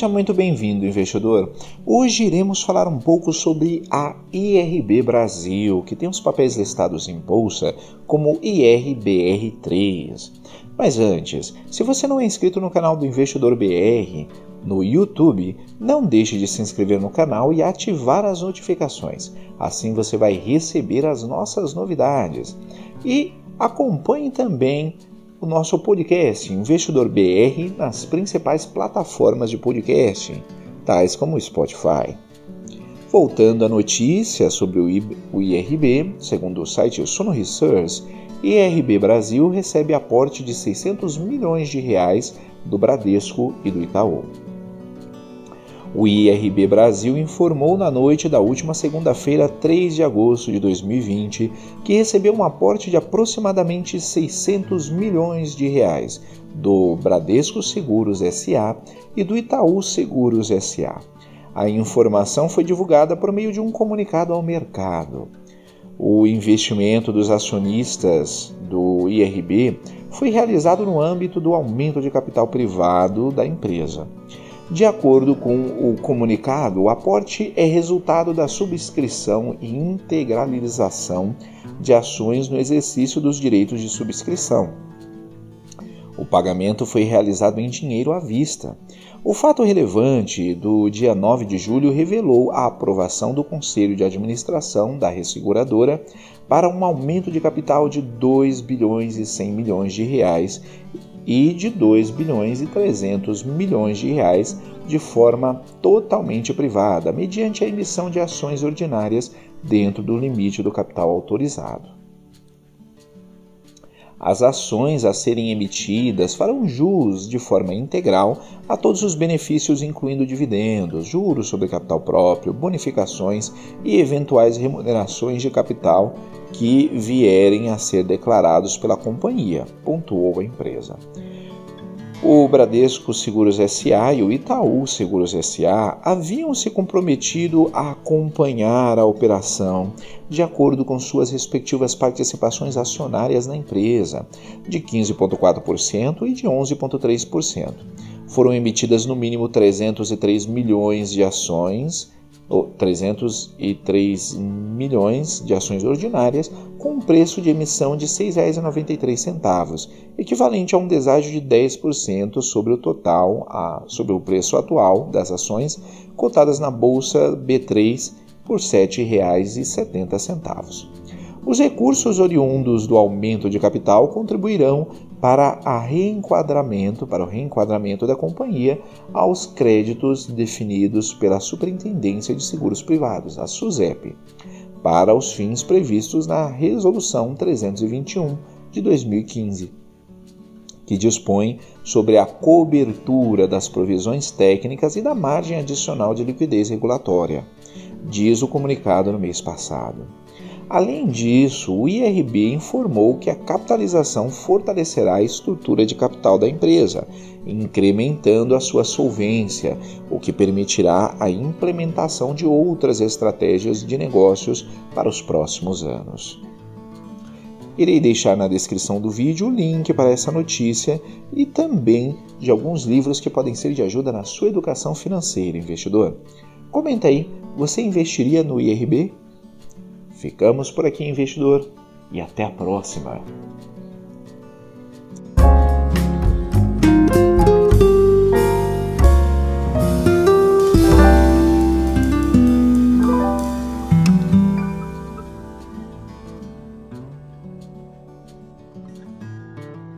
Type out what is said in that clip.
Seja muito bem-vindo, investidor. Hoje iremos falar um pouco sobre a IRB Brasil, que tem os papéis listados em bolsa como IRBR3. Mas antes, se você não é inscrito no canal do Investidor BR no YouTube, não deixe de se inscrever no canal e ativar as notificações. Assim você vai receber as nossas novidades. E acompanhe também o nosso podcast Investidor BR nas principais plataformas de podcast, tais como o Spotify. Voltando à notícia sobre o IRB, segundo o site Sono Research, IRB Brasil recebe aporte de 600 milhões de reais do Bradesco e do Itaú. O IRB Brasil informou na noite da última segunda-feira, 3 de agosto de 2020, que recebeu um aporte de aproximadamente 600 milhões de reais do Bradesco Seguros SA e do Itaú Seguros SA. A informação foi divulgada por meio de um comunicado ao mercado. O investimento dos acionistas do IRB foi realizado no âmbito do aumento de capital privado da empresa. De acordo com o comunicado, o aporte é resultado da subscrição e integralização de ações no exercício dos direitos de subscrição. O pagamento foi realizado em dinheiro à vista. O fato relevante do dia 9 de julho revelou a aprovação do Conselho de Administração da Resseguradora para um aumento de capital de 2 bilhões e 100 milhões de reais e de 2 bilhões e 300 milhões de reais de forma totalmente privada, mediante a emissão de ações ordinárias dentro do limite do capital autorizado. As ações a serem emitidas farão jus de forma integral a todos os benefícios, incluindo dividendos, juros sobre capital próprio, bonificações e eventuais remunerações de capital que vierem a ser declarados pela companhia, pontuou a empresa. O Bradesco Seguros SA e o Itaú Seguros SA haviam se comprometido a acompanhar a operação de acordo com suas respectivas participações acionárias na empresa, de 15,4% e de 11,3%. Foram emitidas no mínimo 303 milhões de ações 303 milhões de ações ordinárias com um preço de emissão de R$ 6,93, equivalente a um deságio de 10% sobre o total, a, sobre o preço atual das ações cotadas na bolsa B3 por R$ 7,70. Os recursos oriundos do aumento de capital contribuirão para, a reenquadramento, para o reenquadramento da companhia aos créditos definidos pela Superintendência de Seguros Privados, a SUSEP, para os fins previstos na Resolução 321 de 2015, que dispõe sobre a cobertura das provisões técnicas e da margem adicional de liquidez regulatória, diz o comunicado no mês passado. Além disso, o IRB informou que a capitalização fortalecerá a estrutura de capital da empresa, incrementando a sua solvência, o que permitirá a implementação de outras estratégias de negócios para os próximos anos. Irei deixar na descrição do vídeo o link para essa notícia e também de alguns livros que podem ser de ajuda na sua educação financeira, investidor. Comenta aí, você investiria no IRB? Ficamos por aqui, investidor, e até a próxima!